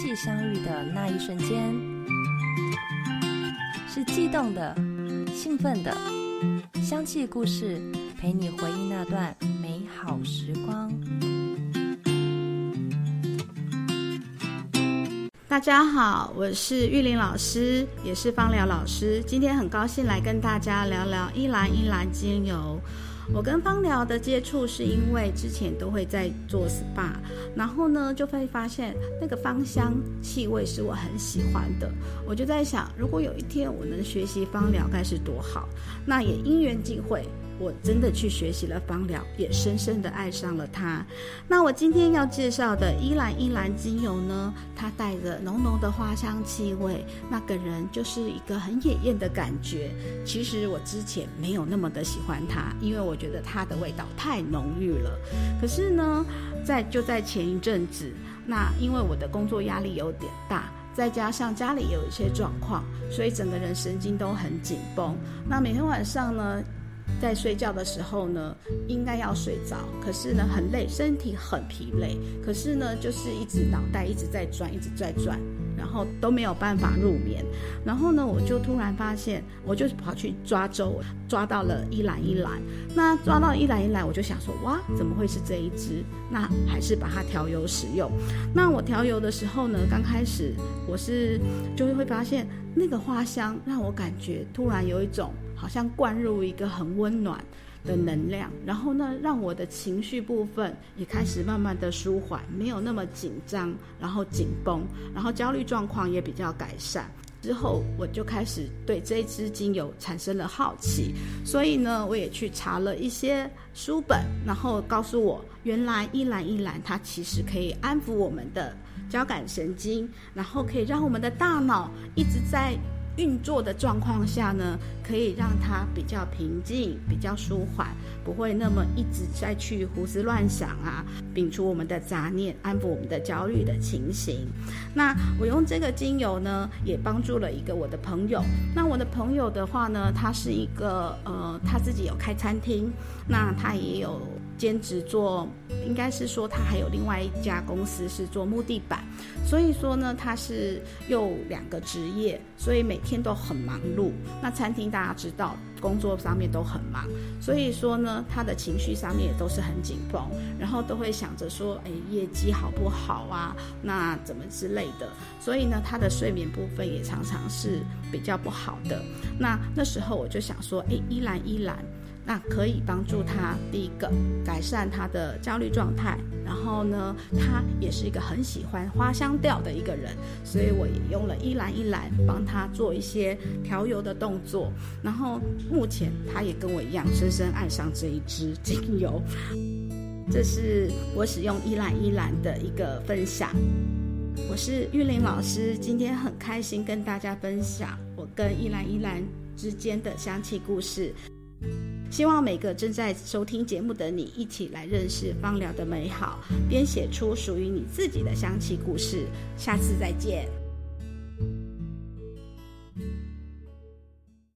气相遇的那一瞬间，是悸动的、兴奋的。香气故事陪你回忆那段美好时光。大家好，我是玉林老师，也是芳疗老师。今天很高兴来跟大家聊聊依兰依兰精油。我跟芳疗的接触是因为之前都会在做 SPA，然后呢就会发现那个芳香气味是我很喜欢的。我就在想，如果有一天我能学习芳疗，该是多好。那也因缘际会。我真的去学习了芳疗，也深深的爱上了它。那我今天要介绍的依兰依兰精油呢，它带着浓浓的花香气味，那个人就是一个很野艳的感觉。其实我之前没有那么的喜欢它，因为我觉得它的味道太浓郁了。可是呢，在就在前一阵子，那因为我的工作压力有点大，再加上家里有一些状况，所以整个人神经都很紧绷。那每天晚上呢？在睡觉的时候呢，应该要睡着，可是呢很累，身体很疲累，可是呢就是一直脑袋一直在转，一直在转，然后都没有办法入眠。然后呢，我就突然发现，我就跑去抓周，抓到了一篮一篮。那抓到一篮一篮，我就想说，哇，怎么会是这一支？那还是把它调油使用。那我调油的时候呢，刚开始我是就会发现那个花香让我感觉突然有一种。好像灌入一个很温暖的能量，然后呢，让我的情绪部分也开始慢慢的舒缓，没有那么紧张，然后紧绷，然后焦虑状况也比较改善。之后我就开始对这支精油产生了好奇，所以呢，我也去查了一些书本，然后告诉我，原来一兰一兰它其实可以安抚我们的交感神经，然后可以让我们的大脑一直在。运作的状况下呢，可以让它比较平静、比较舒缓，不会那么一直在去胡思乱想啊，摒除我们的杂念，安抚我们的焦虑的情形。那我用这个精油呢，也帮助了一个我的朋友。那我的朋友的话呢，他是一个呃，他自己有开餐厅，那他也有。兼职做，应该是说他还有另外一家公司是做木地板，所以说呢，他是又两个职业，所以每天都很忙碌。那餐厅大家知道，工作上面都很忙，所以说呢，他的情绪上面也都是很紧绷，然后都会想着说，哎，业绩好不好啊？那怎么之类的，所以呢，他的睡眠部分也常常是比较不好的。那那时候我就想说，哎，依兰依兰。那可以帮助他第一个改善他的焦虑状态，然后呢，他也是一个很喜欢花香调的一个人，所以我也用了一篮一篮帮他做一些调油的动作，然后目前他也跟我一样深深爱上这一支精油，这是我使用一篮一篮的一个分享。我是玉玲老师，今天很开心跟大家分享我跟一兰一兰之间的香气故事。希望每个正在收听节目的你，一起来认识芳疗的美好，编写出属于你自己的香气故事。下次再见。